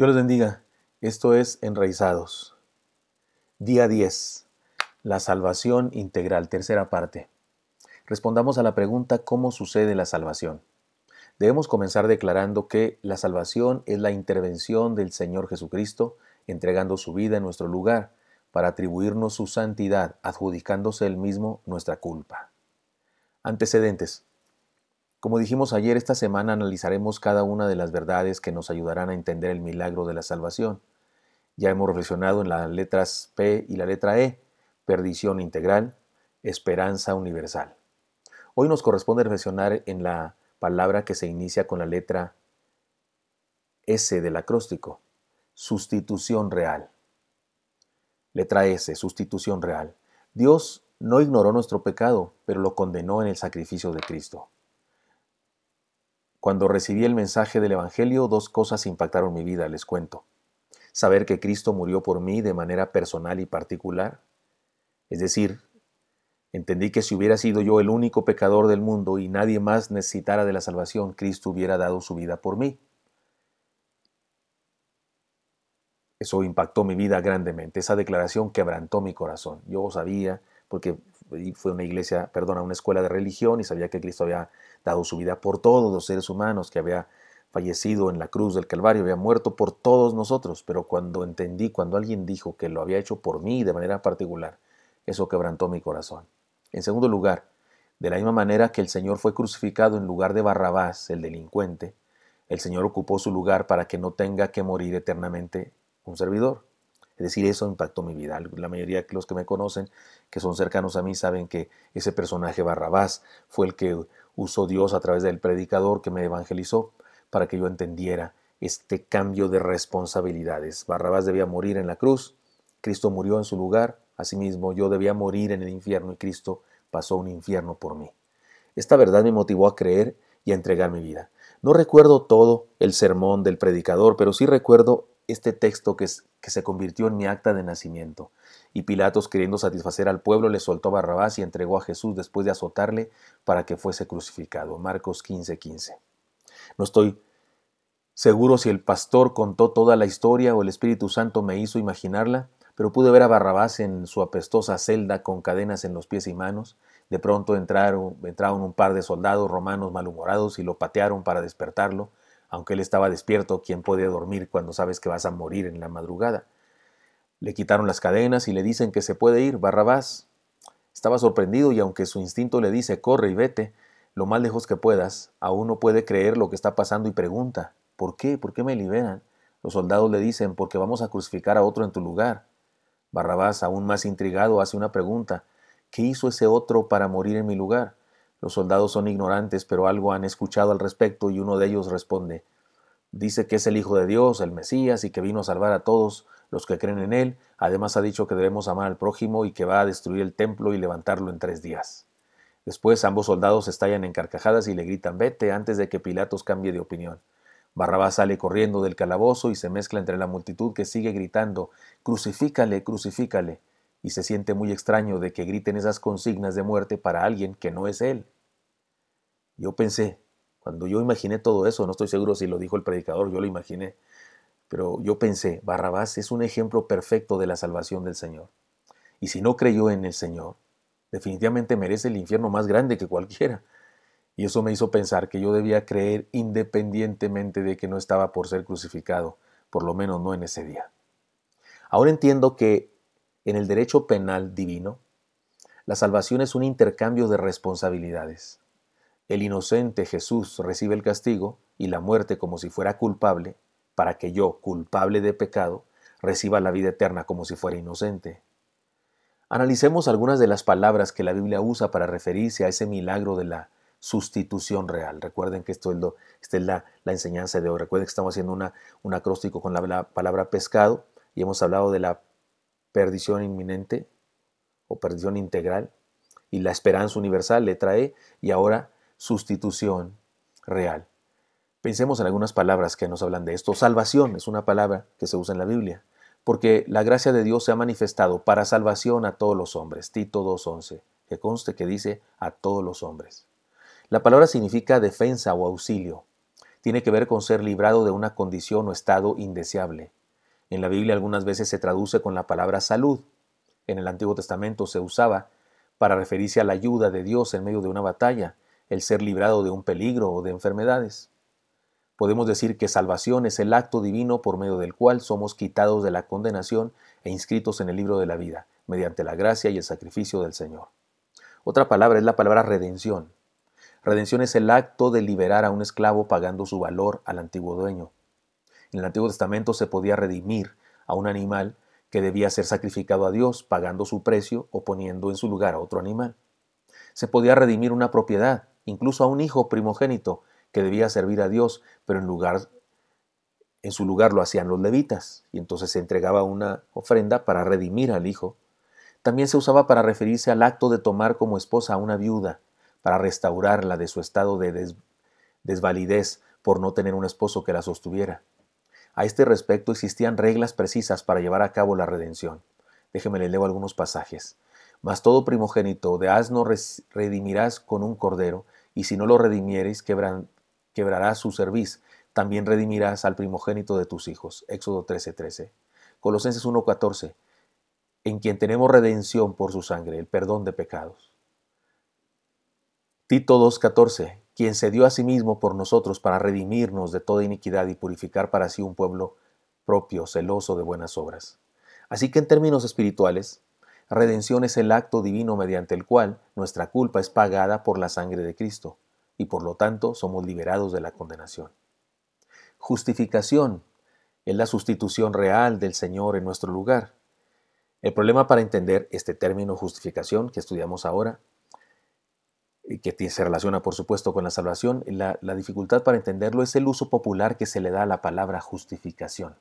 Dios les bendiga. Esto es Enraizados. Día 10. La salvación integral, tercera parte. Respondamos a la pregunta ¿cómo sucede la salvación? Debemos comenzar declarando que la salvación es la intervención del Señor Jesucristo entregando su vida en nuestro lugar para atribuirnos su santidad, adjudicándose él mismo nuestra culpa. Antecedentes. Como dijimos ayer, esta semana analizaremos cada una de las verdades que nos ayudarán a entender el milagro de la salvación. Ya hemos reflexionado en las letras P y la letra E, perdición integral, esperanza universal. Hoy nos corresponde reflexionar en la palabra que se inicia con la letra S del acróstico, sustitución real. Letra S, sustitución real. Dios no ignoró nuestro pecado, pero lo condenó en el sacrificio de Cristo. Cuando recibí el mensaje del Evangelio, dos cosas impactaron mi vida, les cuento. Saber que Cristo murió por mí de manera personal y particular. Es decir, entendí que si hubiera sido yo el único pecador del mundo y nadie más necesitara de la salvación, Cristo hubiera dado su vida por mí. Eso impactó mi vida grandemente. Esa declaración quebrantó mi corazón. Yo sabía, porque fue una iglesia, perdona, una escuela de religión y sabía que Cristo había dado su vida por todos los seres humanos, que había fallecido en la cruz del Calvario, había muerto por todos nosotros, pero cuando entendí, cuando alguien dijo que lo había hecho por mí de manera particular, eso quebrantó mi corazón. En segundo lugar, de la misma manera que el Señor fue crucificado en lugar de Barrabás, el delincuente, el Señor ocupó su lugar para que no tenga que morir eternamente un servidor. Es decir, eso impactó mi vida. La mayoría de los que me conocen, que son cercanos a mí, saben que ese personaje Barrabás fue el que usó Dios a través del predicador que me evangelizó para que yo entendiera este cambio de responsabilidades. Barrabás debía morir en la cruz, Cristo murió en su lugar, asimismo yo debía morir en el infierno y Cristo pasó un infierno por mí. Esta verdad me motivó a creer y a entregar mi vida. No recuerdo todo el sermón del predicador, pero sí recuerdo este texto que, que se convirtió en mi acta de nacimiento. Y Pilatos, queriendo satisfacer al pueblo, le soltó a Barrabás y entregó a Jesús después de azotarle para que fuese crucificado. Marcos 15:15. 15. No estoy seguro si el pastor contó toda la historia o el Espíritu Santo me hizo imaginarla, pero pude ver a Barrabás en su apestosa celda con cadenas en los pies y manos. De pronto entraron, entraron un par de soldados romanos malhumorados y lo patearon para despertarlo aunque él estaba despierto, ¿quién puede dormir cuando sabes que vas a morir en la madrugada? Le quitaron las cadenas y le dicen que se puede ir, Barrabás. Estaba sorprendido y aunque su instinto le dice corre y vete, lo más lejos que puedas, aún no puede creer lo que está pasando y pregunta, ¿por qué? ¿Por qué me liberan? Los soldados le dicen, porque vamos a crucificar a otro en tu lugar. Barrabás, aún más intrigado, hace una pregunta, ¿qué hizo ese otro para morir en mi lugar? Los soldados son ignorantes, pero algo han escuchado al respecto y uno de ellos responde, dice que es el Hijo de Dios, el Mesías, y que vino a salvar a todos los que creen en Él. Además ha dicho que debemos amar al prójimo y que va a destruir el templo y levantarlo en tres días. Después ambos soldados estallan en carcajadas y le gritan vete antes de que Pilatos cambie de opinión. Barrabás sale corriendo del calabozo y se mezcla entre la multitud que sigue gritando Crucifícale, crucifícale y se siente muy extraño de que griten esas consignas de muerte para alguien que no es él. Yo pensé, cuando yo imaginé todo eso, no estoy seguro si lo dijo el predicador, yo lo imaginé, pero yo pensé, Barrabás es un ejemplo perfecto de la salvación del Señor. Y si no creyó en el Señor, definitivamente merece el infierno más grande que cualquiera. Y eso me hizo pensar que yo debía creer independientemente de que no estaba por ser crucificado, por lo menos no en ese día. Ahora entiendo que en el derecho penal divino, la salvación es un intercambio de responsabilidades. El inocente Jesús recibe el castigo y la muerte como si fuera culpable, para que yo, culpable de pecado, reciba la vida eterna como si fuera inocente. Analicemos algunas de las palabras que la Biblia usa para referirse a ese milagro de la sustitución real. Recuerden que esto es esta es la, enseñanza de hoy. Recuerden que estamos haciendo un acróstico con la palabra pescado y hemos hablado de la perdición inminente o perdición integral, y la esperanza universal, letra E, y ahora sustitución real. Pensemos en algunas palabras que nos hablan de esto. Salvación es una palabra que se usa en la Biblia, porque la gracia de Dios se ha manifestado para salvación a todos los hombres. Tito 2.11, que conste que dice a todos los hombres. La palabra significa defensa o auxilio. tiene que ver con ser librado de una condición o estado indeseable. En la Biblia algunas veces se traduce con la palabra salud. En el Antiguo Testamento se usaba para referirse a la ayuda de Dios en medio de una batalla, el ser librado de un peligro o de enfermedades. Podemos decir que salvación es el acto divino por medio del cual somos quitados de la condenación e inscritos en el libro de la vida, mediante la gracia y el sacrificio del Señor. Otra palabra es la palabra redención. Redención es el acto de liberar a un esclavo pagando su valor al antiguo dueño. En el Antiguo Testamento se podía redimir a un animal que debía ser sacrificado a Dios pagando su precio o poniendo en su lugar a otro animal. Se podía redimir una propiedad, incluso a un hijo primogénito que debía servir a Dios, pero en lugar en su lugar lo hacían los levitas, y entonces se entregaba una ofrenda para redimir al hijo. También se usaba para referirse al acto de tomar como esposa a una viuda, para restaurarla de su estado de desvalidez por no tener un esposo que la sostuviera. A este respecto existían reglas precisas para llevar a cabo la redención. Déjeme le leo algunos pasajes. Mas todo primogénito de asno redimirás con un cordero, y si no lo redimieres, quebrarás su cerviz. También redimirás al primogénito de tus hijos. Éxodo 13:13. Colosenses 1:14. En quien tenemos redención por su sangre, el perdón de pecados. Tito 2.14, quien se dio a sí mismo por nosotros para redimirnos de toda iniquidad y purificar para sí un pueblo propio, celoso de buenas obras. Así que en términos espirituales, redención es el acto divino mediante el cual nuestra culpa es pagada por la sangre de Cristo y por lo tanto somos liberados de la condenación. Justificación es la sustitución real del Señor en nuestro lugar. El problema para entender este término justificación que estudiamos ahora que se relaciona por supuesto con la salvación, la, la dificultad para entenderlo es el uso popular que se le da a la palabra justificación.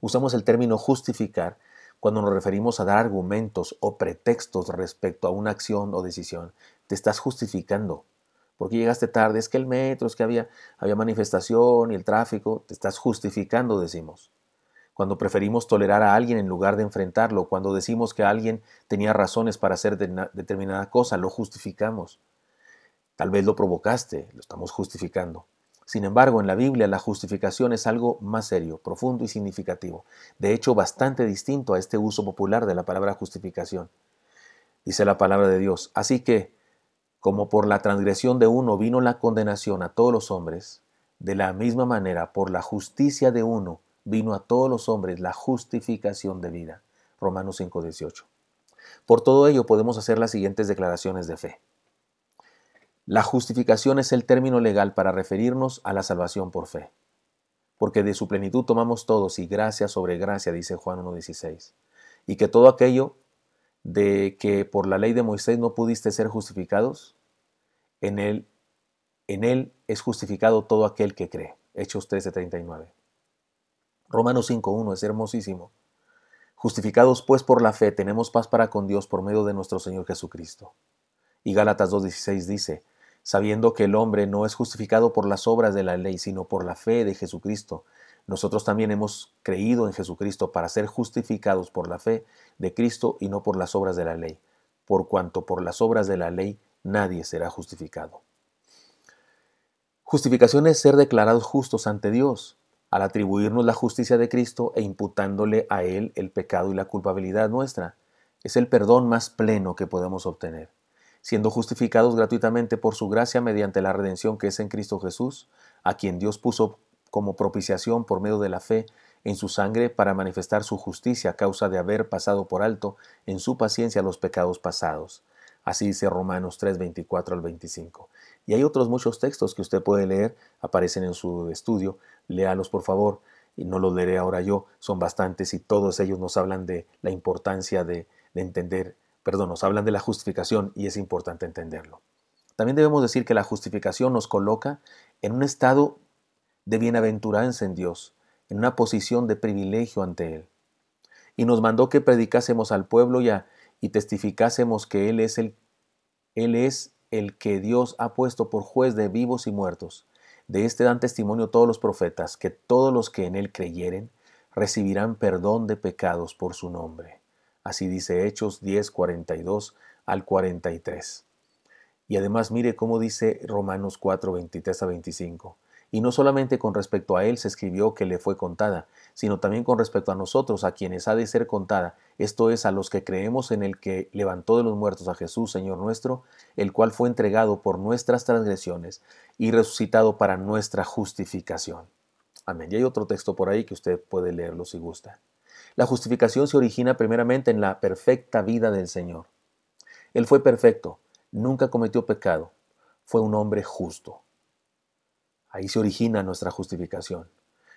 Usamos el término justificar cuando nos referimos a dar argumentos o pretextos respecto a una acción o decisión. Te estás justificando. Porque llegaste tarde? Es que el metro, es que había, había manifestación y el tráfico. Te estás justificando, decimos. Cuando preferimos tolerar a alguien en lugar de enfrentarlo, cuando decimos que alguien tenía razones para hacer determinada cosa, lo justificamos. Tal vez lo provocaste, lo estamos justificando. Sin embargo, en la Biblia la justificación es algo más serio, profundo y significativo. De hecho, bastante distinto a este uso popular de la palabra justificación. Dice la palabra de Dios, así que, como por la transgresión de uno vino la condenación a todos los hombres, de la misma manera, por la justicia de uno vino a todos los hombres la justificación de vida. Romanos 5:18. Por todo ello podemos hacer las siguientes declaraciones de fe. La justificación es el término legal para referirnos a la salvación por fe, porque de su plenitud tomamos todos y gracia sobre gracia, dice Juan 1.16, y que todo aquello de que por la ley de Moisés no pudiste ser justificados, en él, en él es justificado todo aquel que cree. Hechos 13.39. Romanos 5.1 es hermosísimo. Justificados pues por la fe tenemos paz para con Dios por medio de nuestro Señor Jesucristo. Y Gálatas 2.16 dice, sabiendo que el hombre no es justificado por las obras de la ley, sino por la fe de Jesucristo. Nosotros también hemos creído en Jesucristo para ser justificados por la fe de Cristo y no por las obras de la ley, por cuanto por las obras de la ley nadie será justificado. Justificación es ser declarados justos ante Dios, al atribuirnos la justicia de Cristo e imputándole a Él el pecado y la culpabilidad nuestra. Es el perdón más pleno que podemos obtener siendo justificados gratuitamente por su gracia mediante la redención que es en Cristo Jesús, a quien Dios puso como propiciación por medio de la fe en su sangre para manifestar su justicia a causa de haber pasado por alto en su paciencia los pecados pasados. Así dice Romanos 3, 24 al 25. Y hay otros muchos textos que usted puede leer, aparecen en su estudio, léalos por favor, y no los leeré ahora yo, son bastantes y todos ellos nos hablan de la importancia de, de entender perdón, nos hablan de la justificación y es importante entenderlo. También debemos decir que la justificación nos coloca en un estado de bienaventuranza en Dios, en una posición de privilegio ante Él. Y nos mandó que predicásemos al pueblo ya y testificásemos que Él es el, Él es el que Dios ha puesto por juez de vivos y muertos. De este dan testimonio todos los profetas, que todos los que en Él creyeren recibirán perdón de pecados por su nombre. Así dice Hechos 10, 42 al 43. Y además mire cómo dice Romanos 4, 23 a 25. Y no solamente con respecto a él se escribió que le fue contada, sino también con respecto a nosotros, a quienes ha de ser contada, esto es, a los que creemos en el que levantó de los muertos a Jesús, Señor nuestro, el cual fue entregado por nuestras transgresiones y resucitado para nuestra justificación. Amén. Y hay otro texto por ahí que usted puede leerlo si gusta. La justificación se origina primeramente en la perfecta vida del Señor. Él fue perfecto, nunca cometió pecado, fue un hombre justo. Ahí se origina nuestra justificación.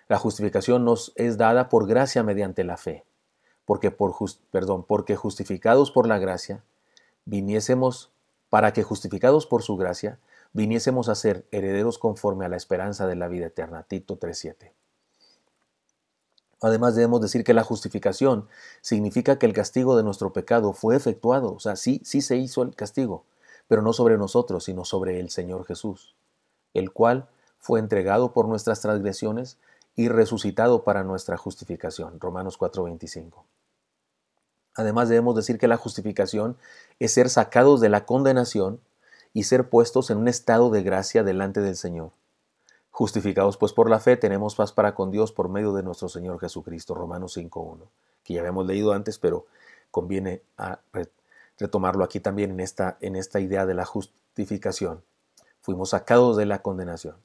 La justificación nos es dada por gracia mediante la fe, porque por perdón, porque justificados por la gracia viniésemos para que justificados por su gracia viniésemos a ser herederos conforme a la esperanza de la vida eterna. Tito 3:7. Además debemos decir que la justificación significa que el castigo de nuestro pecado fue efectuado, o sea, sí, sí se hizo el castigo, pero no sobre nosotros, sino sobre el Señor Jesús, el cual fue entregado por nuestras transgresiones y resucitado para nuestra justificación. Romanos 4:25. Además debemos decir que la justificación es ser sacados de la condenación y ser puestos en un estado de gracia delante del Señor. Justificados pues por la fe tenemos paz para con Dios por medio de nuestro Señor Jesucristo. Romanos 5.1, que ya habíamos leído antes, pero conviene a retomarlo aquí también en esta, en esta idea de la justificación. Fuimos sacados de la condenación.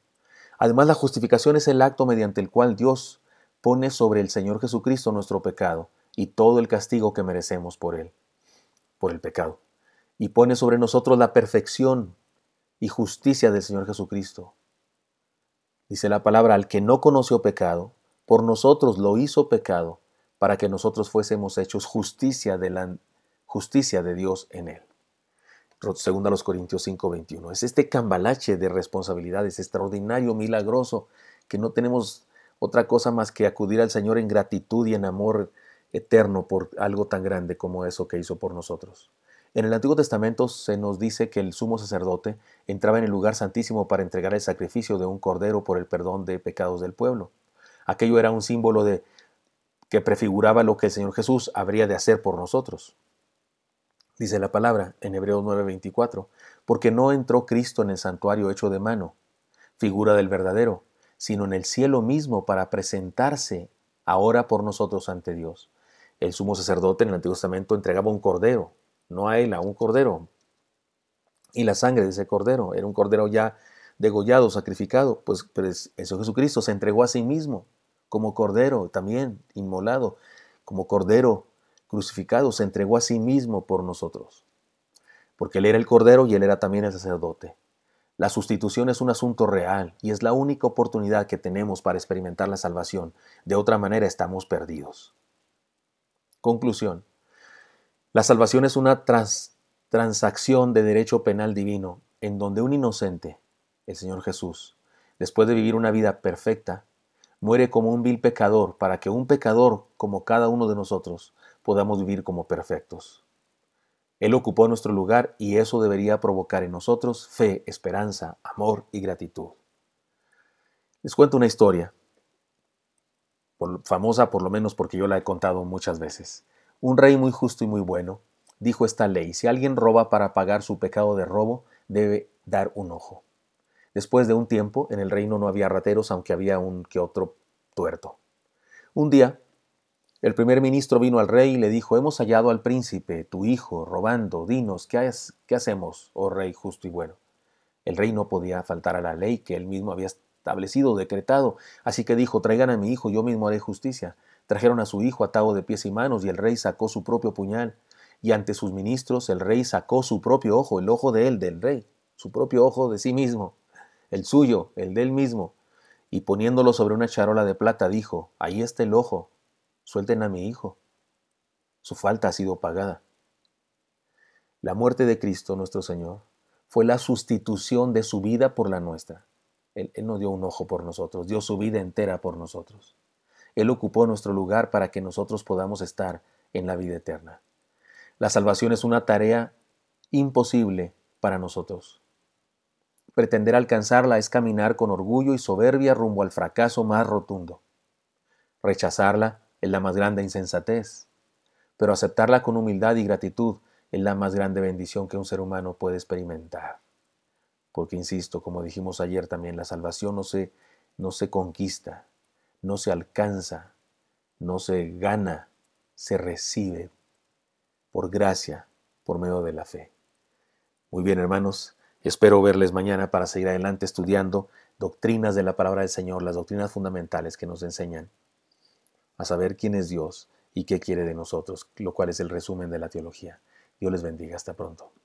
Además, la justificación es el acto mediante el cual Dios pone sobre el Señor Jesucristo nuestro pecado y todo el castigo que merecemos por él, por el pecado, y pone sobre nosotros la perfección y justicia del Señor Jesucristo. Dice la palabra, al que no conoció pecado, por nosotros lo hizo pecado, para que nosotros fuésemos hechos justicia de la justicia de Dios en él. Segunda los Corintios 5:21. Es este cambalache de responsabilidades extraordinario, milagroso, que no tenemos otra cosa más que acudir al Señor en gratitud y en amor eterno por algo tan grande como eso que hizo por nosotros. En el Antiguo Testamento se nos dice que el sumo sacerdote entraba en el lugar santísimo para entregar el sacrificio de un cordero por el perdón de pecados del pueblo. Aquello era un símbolo de que prefiguraba lo que el Señor Jesús habría de hacer por nosotros. Dice la palabra en Hebreos 9:24, porque no entró Cristo en el santuario hecho de mano, figura del verdadero, sino en el cielo mismo para presentarse ahora por nosotros ante Dios. El sumo sacerdote en el Antiguo Testamento entregaba un cordero, no a él, a un cordero. Y la sangre de ese cordero era un cordero ya degollado, sacrificado, pues, pues eso Jesucristo se entregó a sí mismo como cordero también inmolado, como cordero crucificado, se entregó a sí mismo por nosotros. Porque Él era el Cordero y Él era también el sacerdote. La sustitución es un asunto real y es la única oportunidad que tenemos para experimentar la salvación. De otra manera estamos perdidos. Conclusión. La salvación es una transacción de derecho penal divino en donde un inocente, el Señor Jesús, después de vivir una vida perfecta, muere como un vil pecador para que un pecador como cada uno de nosotros podamos vivir como perfectos. Él ocupó nuestro lugar y eso debería provocar en nosotros fe, esperanza, amor y gratitud. Les cuento una historia, famosa por lo menos porque yo la he contado muchas veces. Un rey muy justo y muy bueno dijo esta ley, si alguien roba para pagar su pecado de robo, debe dar un ojo. Después de un tiempo, en el reino no había rateros, aunque había un que otro tuerto. Un día, el primer ministro vino al rey y le dijo, hemos hallado al príncipe, tu hijo, robando, dinos, ¿qué, ¿qué hacemos, oh rey justo y bueno? El rey no podía faltar a la ley que él mismo había establecido, decretado, así que dijo, traigan a mi hijo, yo mismo haré justicia. Trajeron a su hijo atado de pies y manos y el rey sacó su propio puñal. Y ante sus ministros el rey sacó su propio ojo, el ojo de él, del rey, su propio ojo de sí mismo, el suyo, el de él mismo. Y poniéndolo sobre una charola de plata dijo, ahí está el ojo, Suelten a mi hijo. Su falta ha sido pagada. La muerte de Cristo nuestro Señor fue la sustitución de su vida por la nuestra. Él, no dio un ojo por nosotros, dio su vida entera por nosotros. Él ocupó nuestro lugar para que nosotros podamos estar en la vida eterna. La salvación es una tarea imposible para nosotros. Pretender alcanzarla es caminar con orgullo y soberbia rumbo al fracaso más rotundo. Rechazarla es la más grande insensatez, pero aceptarla con humildad y gratitud es la más grande bendición que un ser humano puede experimentar. Porque, insisto, como dijimos ayer también, la salvación no se no se conquista, no se alcanza, no se gana, se recibe por gracia, por medio de la fe. Muy bien, hermanos, espero verles mañana para seguir adelante estudiando doctrinas de la palabra del Señor, las doctrinas fundamentales que nos enseñan a saber quién es Dios y qué quiere de nosotros, lo cual es el resumen de la teología. Dios les bendiga. Hasta pronto.